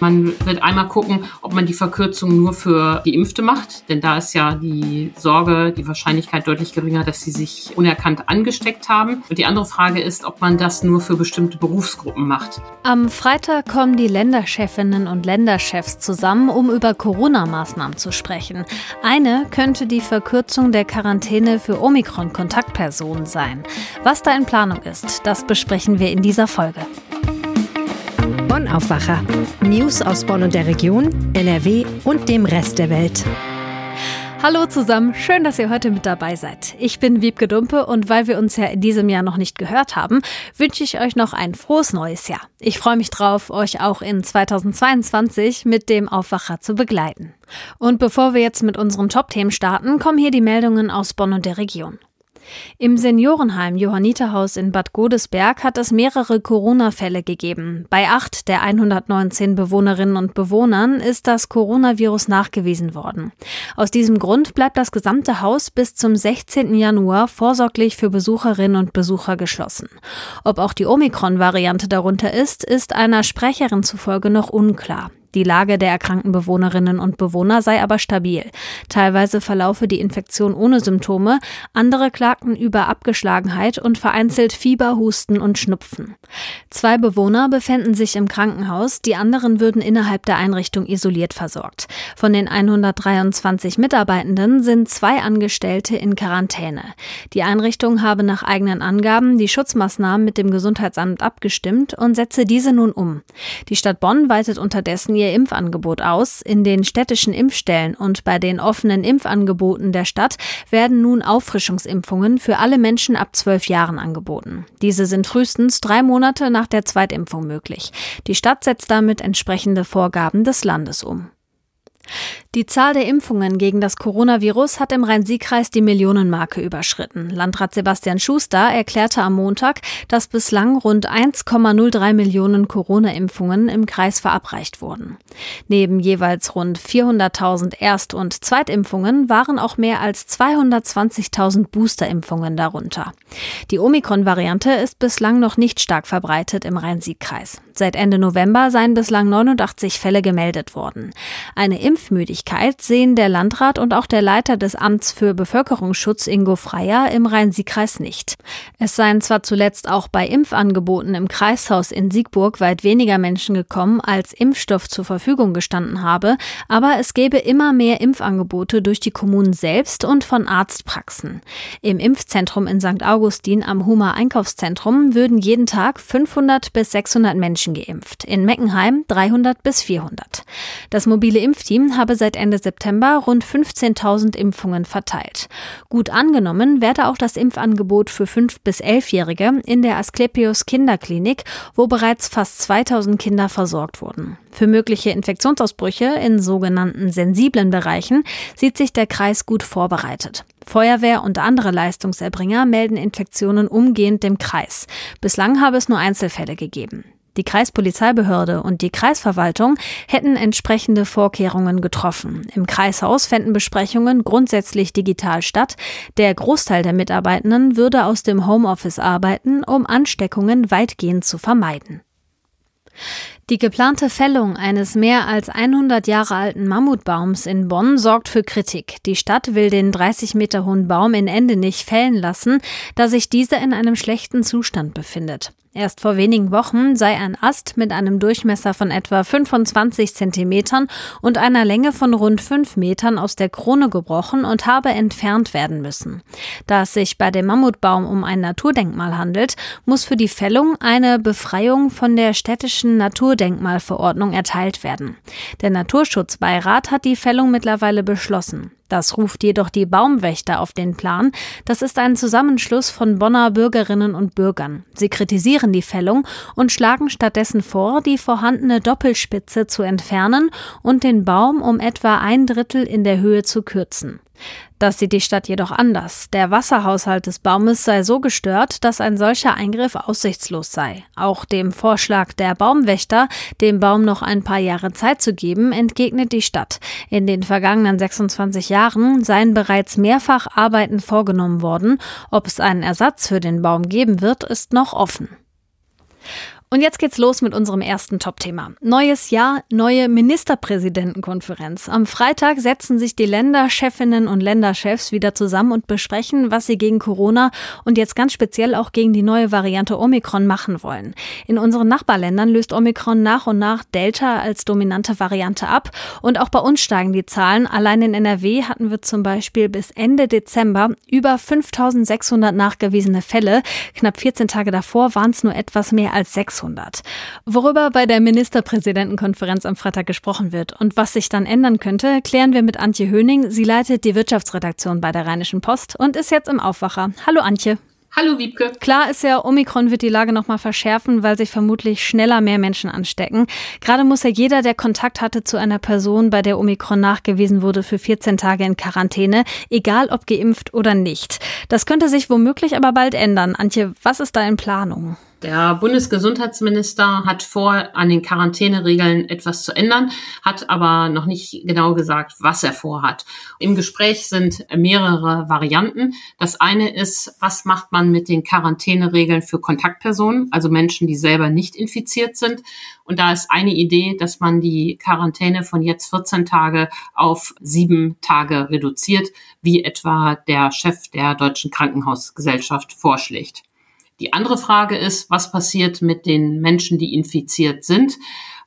Man wird einmal gucken, ob man die Verkürzung nur für Geimpfte macht, denn da ist ja die Sorge, die Wahrscheinlichkeit deutlich geringer, dass sie sich unerkannt angesteckt haben. Und die andere Frage ist, ob man das nur für bestimmte Berufsgruppen macht. Am Freitag kommen die Länderchefinnen und Länderchefs zusammen, um über Corona-Maßnahmen zu sprechen. Eine könnte die Verkürzung der Quarantäne für Omikron-Kontaktpersonen sein. Was da in Planung ist, das besprechen wir in dieser Folge. Bonn Aufwacher. News aus Bonn und der Region, NRW und dem Rest der Welt. Hallo zusammen, schön, dass ihr heute mit dabei seid. Ich bin Wiebke Dumpe und weil wir uns ja in diesem Jahr noch nicht gehört haben, wünsche ich euch noch ein frohes neues Jahr. Ich freue mich drauf, euch auch in 2022 mit dem Aufwacher zu begleiten. Und bevor wir jetzt mit unseren Top-Themen starten, kommen hier die Meldungen aus Bonn und der Region. Im Seniorenheim Johanniterhaus in Bad Godesberg hat es mehrere Corona-Fälle gegeben. Bei acht der 119 Bewohnerinnen und Bewohnern ist das Coronavirus nachgewiesen worden. Aus diesem Grund bleibt das gesamte Haus bis zum 16. Januar vorsorglich für Besucherinnen und Besucher geschlossen. Ob auch die Omikron-Variante darunter ist, ist einer Sprecherin zufolge noch unklar. Die Lage der erkrankten Bewohnerinnen und Bewohner sei aber stabil. Teilweise verlaufe die Infektion ohne Symptome, andere klagten über Abgeschlagenheit und vereinzelt Fieber, Husten und Schnupfen. Zwei Bewohner befänden sich im Krankenhaus, die anderen würden innerhalb der Einrichtung isoliert versorgt. Von den 123 Mitarbeitenden sind zwei Angestellte in Quarantäne. Die Einrichtung habe nach eigenen Angaben die Schutzmaßnahmen mit dem Gesundheitsamt abgestimmt und setze diese nun um. Die Stadt Bonn weitet unterdessen ihr Impfangebot aus. In den städtischen Impfstellen und bei den offenen Impfangeboten der Stadt werden nun Auffrischungsimpfungen für alle Menschen ab zwölf Jahren angeboten. Diese sind frühestens drei Monate nach der Zweitimpfung möglich. Die Stadt setzt damit entsprechende Vorgaben des Landes um. Die Zahl der Impfungen gegen das Coronavirus hat im Rhein-Sieg-Kreis die Millionenmarke überschritten. Landrat Sebastian Schuster erklärte am Montag, dass bislang rund 1,03 Millionen Corona-Impfungen im Kreis verabreicht wurden. Neben jeweils rund 400.000 Erst- und Zweitimpfungen waren auch mehr als 220.000 Boosterimpfungen darunter. Die Omikron-Variante ist bislang noch nicht stark verbreitet im Rhein-Sieg-Kreis. Seit Ende November seien bislang 89 Fälle gemeldet worden. Eine Impfmüdigkeit sehen der Landrat und auch der Leiter des Amts für Bevölkerungsschutz Ingo Freier im Rhein-Sieg-Kreis nicht. Es seien zwar zuletzt auch bei Impfangeboten im Kreishaus in Siegburg weit weniger Menschen gekommen, als Impfstoff zur Verfügung gestanden habe, aber es gebe immer mehr Impfangebote durch die Kommunen selbst und von Arztpraxen. Im Impfzentrum in St. Augustin am Huma Einkaufszentrum würden jeden Tag 500 bis 600 Menschen geimpft, in Meckenheim 300 bis 400. Das mobile Impfteam habe seit Ende September rund 15.000 Impfungen verteilt. Gut angenommen werde auch das Impfangebot für 5- bis 11-Jährige in der Asklepios Kinderklinik, wo bereits fast 2000 Kinder versorgt wurden. Für mögliche Infektionsausbrüche in sogenannten sensiblen Bereichen sieht sich der Kreis gut vorbereitet. Feuerwehr und andere Leistungserbringer melden Infektionen umgehend dem Kreis. Bislang habe es nur Einzelfälle gegeben. Die Kreispolizeibehörde und die Kreisverwaltung hätten entsprechende Vorkehrungen getroffen. Im Kreishaus fänden Besprechungen grundsätzlich digital statt. Der Großteil der Mitarbeitenden würde aus dem Homeoffice arbeiten, um Ansteckungen weitgehend zu vermeiden. Die geplante Fällung eines mehr als 100 Jahre alten Mammutbaums in Bonn sorgt für Kritik. Die Stadt will den 30 Meter hohen Baum in Ende nicht fällen lassen, da sich dieser in einem schlechten Zustand befindet. Erst vor wenigen Wochen sei ein Ast mit einem Durchmesser von etwa 25 Zentimetern und einer Länge von rund 5 Metern aus der Krone gebrochen und habe entfernt werden müssen. Da es sich bei dem Mammutbaum um ein Naturdenkmal handelt, muss für die Fällung eine Befreiung von der städtischen Naturdenkmalverordnung erteilt werden. Der Naturschutzbeirat hat die Fällung mittlerweile beschlossen. Das ruft jedoch die Baumwächter auf den Plan. Das ist ein Zusammenschluss von Bonner Bürgerinnen und Bürgern. Sie kritisieren die Fällung und schlagen stattdessen vor, die vorhandene Doppelspitze zu entfernen und den Baum um etwa ein Drittel in der Höhe zu kürzen. Das sieht die Stadt jedoch anders. Der Wasserhaushalt des Baumes sei so gestört, dass ein solcher Eingriff aussichtslos sei. Auch dem Vorschlag der Baumwächter, dem Baum noch ein paar Jahre Zeit zu geben, entgegnet die Stadt. In den vergangenen 26 Jahren seien bereits mehrfach Arbeiten vorgenommen worden. Ob es einen Ersatz für den Baum geben wird, ist noch offen. Und jetzt geht's los mit unserem ersten Top-Thema. Neues Jahr, neue Ministerpräsidentenkonferenz. Am Freitag setzen sich die Länderchefinnen und Länderchefs wieder zusammen und besprechen, was sie gegen Corona und jetzt ganz speziell auch gegen die neue Variante Omikron machen wollen. In unseren Nachbarländern löst Omikron nach und nach Delta als dominante Variante ab und auch bei uns steigen die Zahlen. Allein in NRW hatten wir zum Beispiel bis Ende Dezember über 5600 nachgewiesene Fälle. Knapp 14 Tage davor waren es nur etwas mehr als 600. 600. Worüber bei der Ministerpräsidentenkonferenz am Freitag gesprochen wird und was sich dann ändern könnte, klären wir mit Antje Höning. Sie leitet die Wirtschaftsredaktion bei der Rheinischen Post und ist jetzt im Aufwacher. Hallo Antje. Hallo Wiebke. Klar ist ja, Omikron wird die Lage nochmal verschärfen, weil sich vermutlich schneller mehr Menschen anstecken. Gerade muss ja jeder, der Kontakt hatte zu einer Person, bei der Omikron nachgewiesen wurde, für 14 Tage in Quarantäne, egal ob geimpft oder nicht. Das könnte sich womöglich aber bald ändern. Antje, was ist da in Planung? Der Bundesgesundheitsminister hat vor, an den Quarantäneregeln etwas zu ändern, hat aber noch nicht genau gesagt, was er vorhat. Im Gespräch sind mehrere Varianten. Das eine ist, was macht man mit den Quarantäneregeln für Kontaktpersonen, also Menschen, die selber nicht infiziert sind. Und da ist eine Idee, dass man die Quarantäne von jetzt 14 Tage auf sieben Tage reduziert, wie etwa der Chef der Deutschen Krankenhausgesellschaft vorschlägt. Die andere Frage ist, was passiert mit den Menschen, die infiziert sind,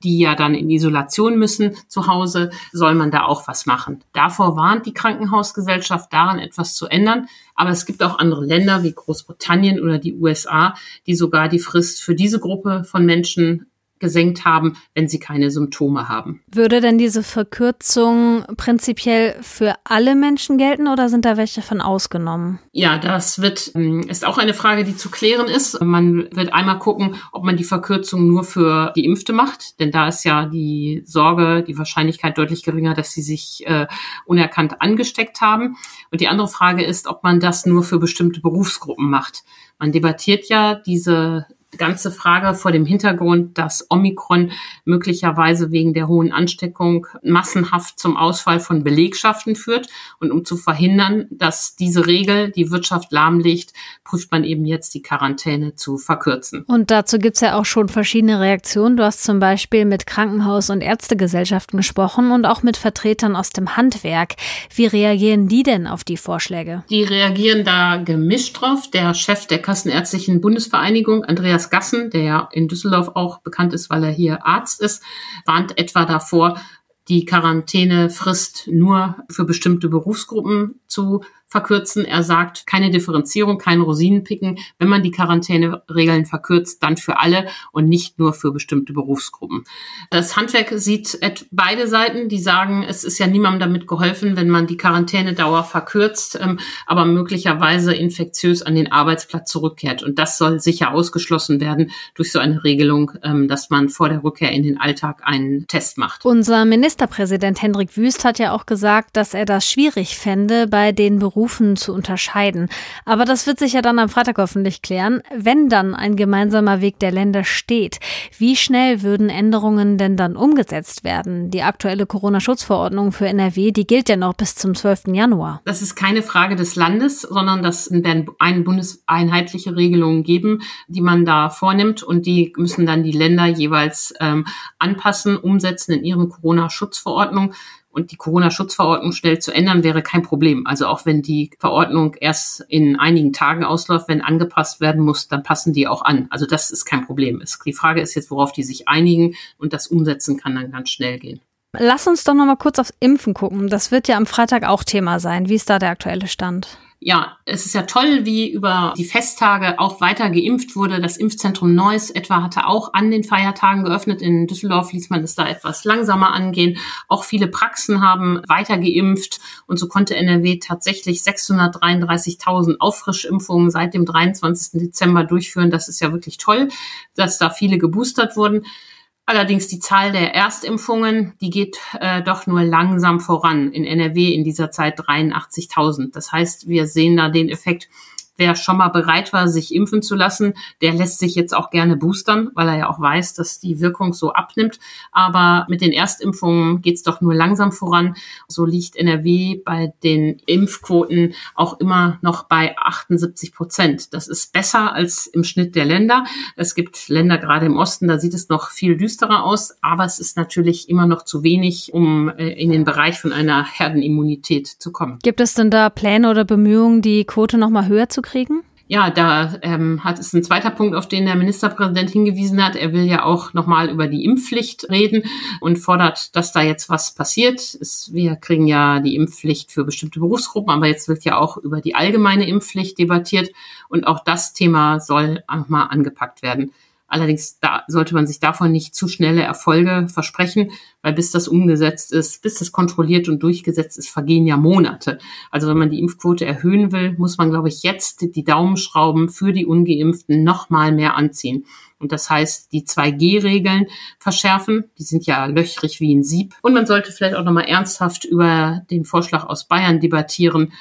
die ja dann in Isolation müssen zu Hause? Soll man da auch was machen? Davor warnt die Krankenhausgesellschaft daran, etwas zu ändern. Aber es gibt auch andere Länder wie Großbritannien oder die USA, die sogar die Frist für diese Gruppe von Menschen gesenkt haben, wenn sie keine Symptome haben. Würde denn diese Verkürzung prinzipiell für alle Menschen gelten oder sind da welche von ausgenommen? Ja, das wird, ähm, ist auch eine Frage, die zu klären ist. Man wird einmal gucken, ob man die Verkürzung nur für Geimpfte macht, denn da ist ja die Sorge, die Wahrscheinlichkeit deutlich geringer, dass sie sich äh, unerkannt angesteckt haben. Und die andere Frage ist, ob man das nur für bestimmte Berufsgruppen macht. Man debattiert ja diese ganze Frage vor dem Hintergrund, dass Omikron möglicherweise wegen der hohen Ansteckung massenhaft zum Ausfall von Belegschaften führt. Und um zu verhindern, dass diese Regel die Wirtschaft lahmlegt, prüft man eben jetzt die Quarantäne zu verkürzen. Und dazu gibt's ja auch schon verschiedene Reaktionen. Du hast zum Beispiel mit Krankenhaus- und Ärztegesellschaften gesprochen und auch mit Vertretern aus dem Handwerk. Wie reagieren die denn auf die Vorschläge? Die reagieren da gemischt drauf. Der Chef der Kassenärztlichen Bundesvereinigung, Andreas Andreas Gassen, der ja in Düsseldorf auch bekannt ist, weil er hier Arzt ist, warnt etwa davor, die Quarantänefrist nur für bestimmte Berufsgruppen zu verkürzen. Er sagt, keine Differenzierung, kein Rosinenpicken. Wenn man die Quarantäneregeln verkürzt, dann für alle und nicht nur für bestimmte Berufsgruppen. Das Handwerk sieht beide Seiten, die sagen, es ist ja niemandem damit geholfen, wenn man die Quarantänedauer verkürzt, ähm, aber möglicherweise infektiös an den Arbeitsplatz zurückkehrt. Und das soll sicher ausgeschlossen werden durch so eine Regelung, ähm, dass man vor der Rückkehr in den Alltag einen Test macht. Unser Ministerpräsident Hendrik Wüst hat ja auch gesagt, dass er das schwierig fände, bei den Berufen Berufen zu unterscheiden. Aber das wird sich ja dann am Freitag hoffentlich klären, wenn dann ein gemeinsamer Weg der Länder steht. Wie schnell würden Änderungen denn dann umgesetzt werden? Die aktuelle Corona-Schutzverordnung für NRW, die gilt ja noch bis zum 12. Januar. Das ist keine Frage des Landes, sondern das werden eine bundeseinheitliche Regelungen geben, die man da vornimmt und die müssen dann die Länder jeweils ähm, anpassen, umsetzen in ihren Corona-Schutzverordnung und die Corona-Schutzverordnung schnell zu ändern, wäre kein Problem. Also auch wenn die Verordnung erst in einigen Tagen ausläuft, wenn angepasst werden muss, dann passen die auch an. Also das ist kein Problem. Die Frage ist jetzt, worauf die sich einigen und das Umsetzen kann dann ganz schnell gehen. Lass uns doch noch mal kurz aufs Impfen gucken. Das wird ja am Freitag auch Thema sein. Wie ist da der aktuelle Stand? Ja, es ist ja toll, wie über die Festtage auch weiter geimpft wurde. Das Impfzentrum Neuss etwa hatte auch an den Feiertagen geöffnet. In Düsseldorf ließ man es da etwas langsamer angehen. Auch viele Praxen haben weiter geimpft und so konnte NRW tatsächlich 633.000 Auffrischimpfungen seit dem 23. Dezember durchführen. Das ist ja wirklich toll, dass da viele geboostert wurden. Allerdings die Zahl der Erstimpfungen, die geht äh, doch nur langsam voran. In NRW in dieser Zeit 83.000. Das heißt, wir sehen da den Effekt, wer schon mal bereit war, sich impfen zu lassen, der lässt sich jetzt auch gerne boostern, weil er ja auch weiß, dass die Wirkung so abnimmt. Aber mit den Erstimpfungen geht es doch nur langsam voran. So liegt NRW bei den Impfquoten auch immer noch bei 78 Prozent. Das ist besser als im Schnitt der Länder. Es gibt Länder gerade im Osten, da sieht es noch viel düsterer aus, aber es ist natürlich immer noch zu wenig, um äh, in den Bereich von einer Herdenimmunität zu kommen. Gibt es denn da Pläne oder Bemühungen, die Quote noch mal höher zu kriegen? Ja, da ähm, hat es ein zweiter Punkt, auf den der Ministerpräsident hingewiesen hat. Er will ja auch nochmal über die Impfpflicht reden und fordert, dass da jetzt was passiert. Es, wir kriegen ja die Impfpflicht für bestimmte Berufsgruppen, aber jetzt wird ja auch über die allgemeine Impfpflicht debattiert und auch das Thema soll nochmal angepackt werden. Allerdings da sollte man sich davon nicht zu schnelle Erfolge versprechen, weil bis das umgesetzt ist, bis das kontrolliert und durchgesetzt ist, vergehen ja Monate. Also wenn man die Impfquote erhöhen will, muss man, glaube ich, jetzt die Daumenschrauben für die Ungeimpften noch mal mehr anziehen. Und das heißt, die 2G-Regeln verschärfen. Die sind ja löchrig wie ein Sieb. Und man sollte vielleicht auch noch mal ernsthaft über den Vorschlag aus Bayern debattieren,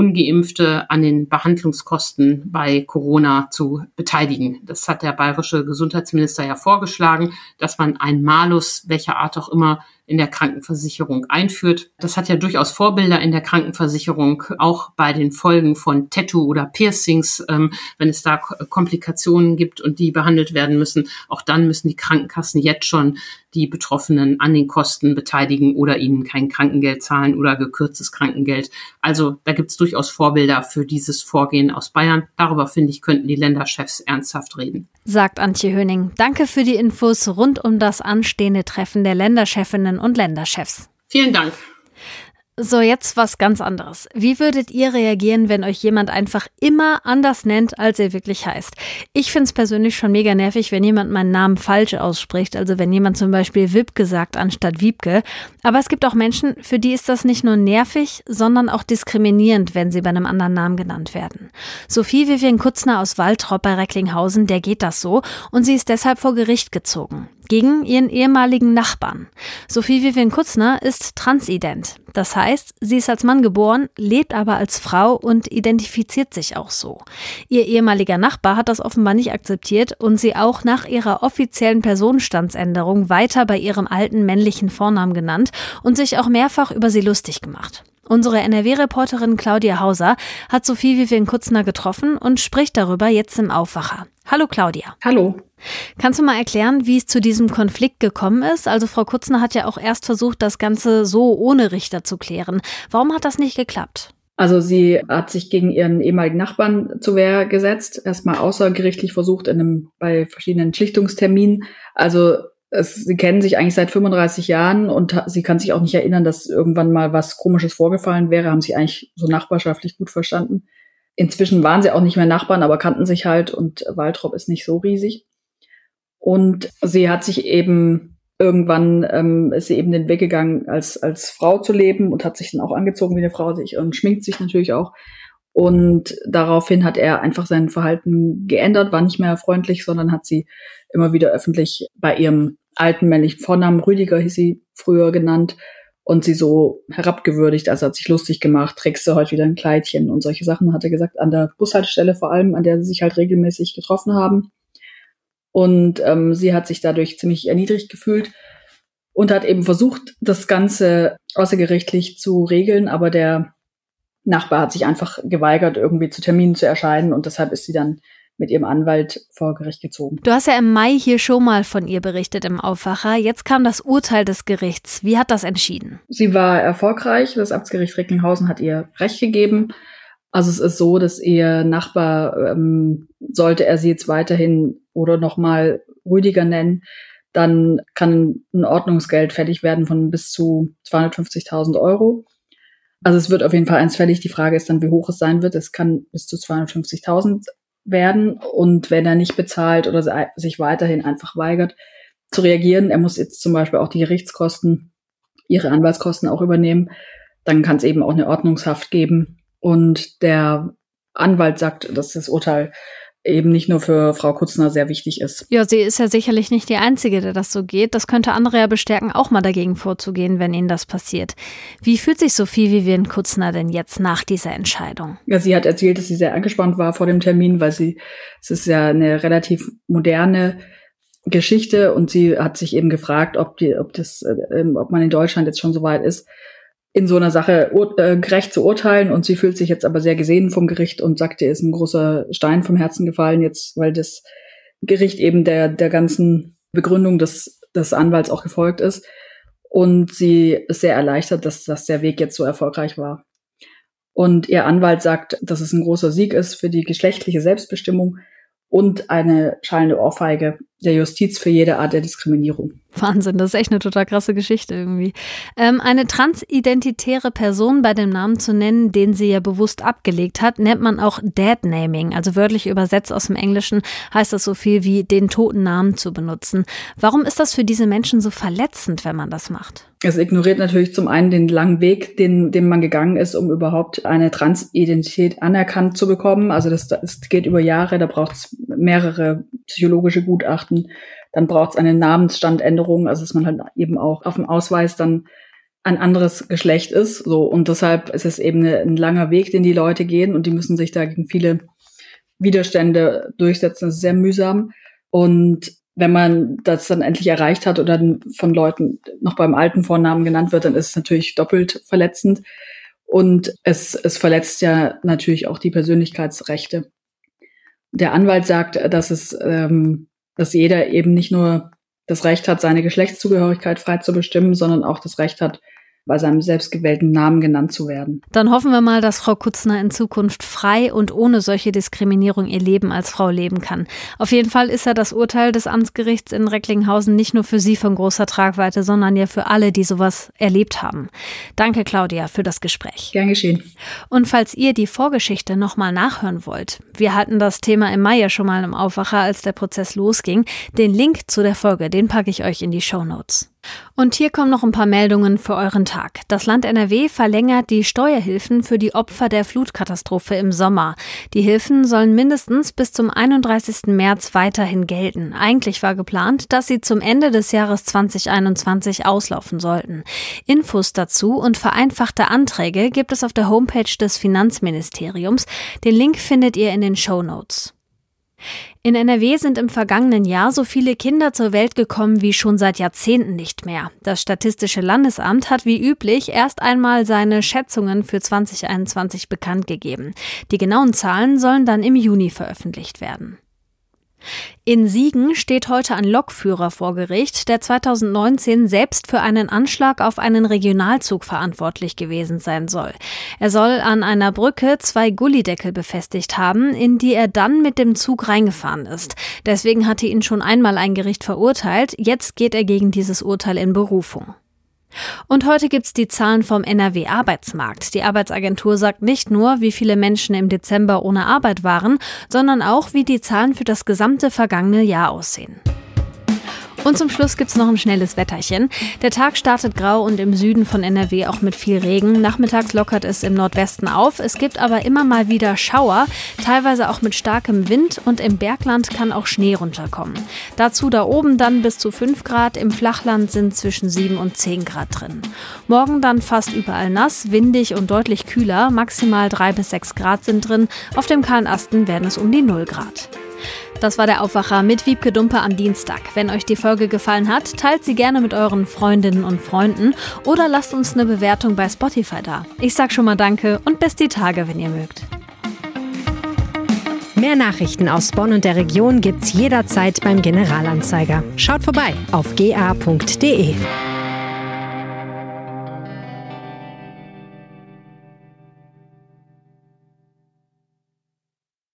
Ungeimpfte an den Behandlungskosten bei Corona zu beteiligen. Das hat der bayerische Gesundheitsminister ja vorgeschlagen, dass man ein Malus, welcher Art auch immer, in der Krankenversicherung einführt. Das hat ja durchaus Vorbilder in der Krankenversicherung, auch bei den Folgen von Tattoo oder Piercings, ähm, wenn es da Komplikationen gibt und die behandelt werden müssen. Auch dann müssen die Krankenkassen jetzt schon die Betroffenen an den Kosten beteiligen oder ihnen kein Krankengeld zahlen oder gekürztes Krankengeld. Also da gibt es durchaus Vorbilder für dieses Vorgehen aus Bayern. Darüber, finde ich, könnten die Länderchefs ernsthaft reden. Sagt Antje Höning. Danke für die Infos rund um das anstehende Treffen der Länderchefinnen und Länderchefs. Vielen Dank. So, jetzt was ganz anderes. Wie würdet ihr reagieren, wenn euch jemand einfach immer anders nennt, als er wirklich heißt? Ich finde es persönlich schon mega nervig, wenn jemand meinen Namen falsch ausspricht. Also wenn jemand zum Beispiel Wipke sagt anstatt Wiebke. Aber es gibt auch Menschen, für die ist das nicht nur nervig, sondern auch diskriminierend, wenn sie bei einem anderen Namen genannt werden. Sophie Vivian Kutzner aus Waltrop bei Recklinghausen, der geht das so und sie ist deshalb vor Gericht gezogen gegen ihren ehemaligen Nachbarn. Sophie Vivian Kutzner ist transident. Das heißt, sie ist als Mann geboren, lebt aber als Frau und identifiziert sich auch so. Ihr ehemaliger Nachbar hat das offenbar nicht akzeptiert und sie auch nach ihrer offiziellen Personenstandsänderung weiter bei ihrem alten männlichen Vornamen genannt und sich auch mehrfach über sie lustig gemacht. Unsere NRW-Reporterin Claudia Hauser hat Sophie Vivian Kutzner getroffen und spricht darüber jetzt im Aufwacher. Hallo Claudia. Hallo. Kannst du mal erklären, wie es zu diesem Konflikt gekommen ist? Also Frau Kutzner hat ja auch erst versucht, das Ganze so ohne Richter zu klären. Warum hat das nicht geklappt? Also sie hat sich gegen ihren ehemaligen Nachbarn zur Wehr gesetzt, erstmal außergerichtlich versucht in einem, bei verschiedenen Schlichtungsterminen. Also es, sie kennen sich eigentlich seit 35 Jahren und sie kann sich auch nicht erinnern, dass irgendwann mal was Komisches vorgefallen wäre, haben sie eigentlich so nachbarschaftlich gut verstanden. Inzwischen waren sie auch nicht mehr Nachbarn, aber kannten sich halt und Waltrop ist nicht so riesig. Und sie hat sich eben irgendwann ähm, ist sie eben den Weg gegangen, als, als Frau zu leben und hat sich dann auch angezogen wie eine Frau sich und schminkt sich natürlich auch. Und daraufhin hat er einfach sein Verhalten geändert, war nicht mehr freundlich, sondern hat sie immer wieder öffentlich bei ihrem alten männlichen Vornamen, Rüdiger hieß sie früher genannt, und sie so herabgewürdigt, also hat sich lustig gemacht, trägst du heute wieder ein Kleidchen und solche Sachen, hat er gesagt, an der Bushaltestelle vor allem, an der sie sich halt regelmäßig getroffen haben. Und ähm, sie hat sich dadurch ziemlich erniedrigt gefühlt und hat eben versucht, das Ganze außergerichtlich zu regeln, aber der Nachbar hat sich einfach geweigert, irgendwie zu Terminen zu erscheinen und deshalb ist sie dann mit ihrem Anwalt vor Gericht gezogen. Du hast ja im Mai hier schon mal von ihr berichtet im Aufwacher. Jetzt kam das Urteil des Gerichts. Wie hat das entschieden? Sie war erfolgreich. Das Amtsgericht Recklinghausen hat ihr Recht gegeben. Also es ist so, dass ihr Nachbar, ähm, sollte er sie jetzt weiterhin oder nochmal Rüdiger nennen, dann kann ein Ordnungsgeld fällig werden von bis zu 250.000 Euro. Also es wird auf jeden Fall eins fällig. Die Frage ist dann, wie hoch es sein wird. Es kann bis zu 250.000 werden. Und wenn er nicht bezahlt oder sich weiterhin einfach weigert zu reagieren, er muss jetzt zum Beispiel auch die Gerichtskosten, ihre Anwaltskosten auch übernehmen, dann kann es eben auch eine Ordnungshaft geben. Und der Anwalt sagt, dass das Urteil eben nicht nur für Frau Kutzner sehr wichtig ist. Ja, sie ist ja sicherlich nicht die Einzige, der das so geht. Das könnte andere ja bestärken, auch mal dagegen vorzugehen, wenn ihnen das passiert. Wie fühlt sich Sophie Vivian Kutzner denn jetzt nach dieser Entscheidung? Ja, sie hat erzählt, dass sie sehr angespannt war vor dem Termin, weil sie, es ist ja eine relativ moderne Geschichte und sie hat sich eben gefragt, ob die, ob das, äh, ob man in Deutschland jetzt schon so weit ist, in so einer Sache äh, gerecht zu urteilen und sie fühlt sich jetzt aber sehr gesehen vom Gericht und sagt, ihr ist ein großer Stein vom Herzen gefallen jetzt, weil das Gericht eben der, der ganzen Begründung des, des Anwalts auch gefolgt ist. Und sie ist sehr erleichtert, dass, dass der Weg jetzt so erfolgreich war. Und ihr Anwalt sagt, dass es ein großer Sieg ist für die geschlechtliche Selbstbestimmung und eine schallende Ohrfeige der Justiz für jede Art der Diskriminierung. Wahnsinn, das ist echt eine total krasse Geschichte irgendwie. Ähm, eine transidentitäre Person bei dem Namen zu nennen, den sie ja bewusst abgelegt hat, nennt man auch Dead-Naming. Also wörtlich übersetzt aus dem Englischen heißt das so viel wie den toten Namen zu benutzen. Warum ist das für diese Menschen so verletzend, wenn man das macht? Es ignoriert natürlich zum einen den langen Weg, den, den man gegangen ist, um überhaupt eine Transidentität anerkannt zu bekommen. Also das, das geht über Jahre, da braucht es mehrere psychologische Gutachten dann braucht es eine Namensstandänderung, also dass man halt eben auch auf dem Ausweis dann ein anderes Geschlecht ist. So und deshalb ist es eben eine, ein langer Weg, den die Leute gehen und die müssen sich da gegen viele Widerstände durchsetzen. Das ist sehr mühsam und wenn man das dann endlich erreicht hat oder von Leuten noch beim alten Vornamen genannt wird, dann ist es natürlich doppelt verletzend. Und es, es verletzt ja natürlich auch die Persönlichkeitsrechte. Der Anwalt sagt, dass es ähm, dass jeder eben nicht nur das Recht hat, seine Geschlechtszugehörigkeit frei zu bestimmen, sondern auch das Recht hat, bei seinem selbstgewählten Namen genannt zu werden. Dann hoffen wir mal, dass Frau Kutzner in Zukunft frei und ohne solche Diskriminierung ihr Leben als Frau leben kann. Auf jeden Fall ist ja das Urteil des Amtsgerichts in Recklinghausen nicht nur für Sie von großer Tragweite, sondern ja für alle, die sowas erlebt haben. Danke, Claudia, für das Gespräch. Gern geschehen. Und falls ihr die Vorgeschichte nochmal nachhören wollt, wir hatten das Thema im Mai ja schon mal im Aufwacher, als der Prozess losging. Den Link zu der Folge, den packe ich euch in die Show Notes. Und hier kommen noch ein paar Meldungen für euren Tag. Das Land NRW verlängert die Steuerhilfen für die Opfer der Flutkatastrophe im Sommer. Die Hilfen sollen mindestens bis zum 31. März weiterhin gelten. Eigentlich war geplant, dass sie zum Ende des Jahres 2021 auslaufen sollten. Infos dazu und vereinfachte Anträge gibt es auf der Homepage des Finanzministeriums. Den Link findet ihr in den Show Notes. In NRW sind im vergangenen Jahr so viele Kinder zur Welt gekommen wie schon seit Jahrzehnten nicht mehr. Das Statistische Landesamt hat wie üblich erst einmal seine Schätzungen für 2021 bekannt gegeben. Die genauen Zahlen sollen dann im Juni veröffentlicht werden. In Siegen steht heute ein Lokführer vor Gericht, der 2019 selbst für einen Anschlag auf einen Regionalzug verantwortlich gewesen sein soll. Er soll an einer Brücke zwei Gullideckel befestigt haben, in die er dann mit dem Zug reingefahren ist. Deswegen hatte ihn schon einmal ein Gericht verurteilt. Jetzt geht er gegen dieses Urteil in Berufung. Und heute gibt's die Zahlen vom NRW Arbeitsmarkt. Die Arbeitsagentur sagt nicht nur, wie viele Menschen im Dezember ohne Arbeit waren, sondern auch, wie die Zahlen für das gesamte vergangene Jahr aussehen. Und zum Schluss gibt's noch ein schnelles Wetterchen. Der Tag startet grau und im Süden von NRW auch mit viel Regen. Nachmittags lockert es im Nordwesten auf. Es gibt aber immer mal wieder Schauer, teilweise auch mit starkem Wind und im Bergland kann auch Schnee runterkommen. Dazu da oben dann bis zu 5 Grad, im Flachland sind zwischen 7 und 10 Grad drin. Morgen dann fast überall nass, windig und deutlich kühler, maximal 3 bis 6 Grad sind drin. Auf dem kahlen Asten werden es um die 0 Grad. Das war der Aufwacher mit Wiebke Dumpe am Dienstag. Wenn euch die Folge gefallen hat, teilt sie gerne mit euren Freundinnen und Freunden oder lasst uns eine Bewertung bei Spotify da. Ich sag schon mal Danke und bis die Tage, wenn ihr mögt. Mehr Nachrichten aus Bonn und der Region gibt's jederzeit beim Generalanzeiger. Schaut vorbei auf ga.de.